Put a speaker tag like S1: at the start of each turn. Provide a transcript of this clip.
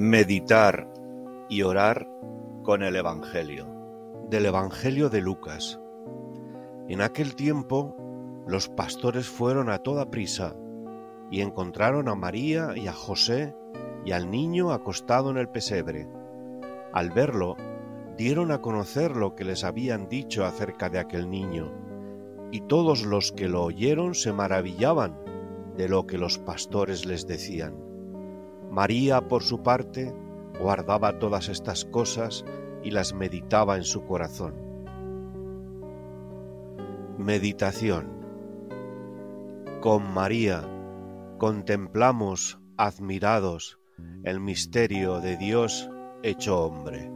S1: Meditar y orar con el Evangelio. Del Evangelio de Lucas. En aquel tiempo los pastores fueron a toda prisa y encontraron a María y a José y al niño acostado en el pesebre. Al verlo, dieron a conocer lo que les habían dicho acerca de aquel niño, y todos los que lo oyeron se maravillaban de lo que los pastores les decían. María, por su parte, guardaba todas estas cosas y las meditaba en su corazón. Meditación Con María contemplamos, admirados, el misterio de Dios hecho hombre.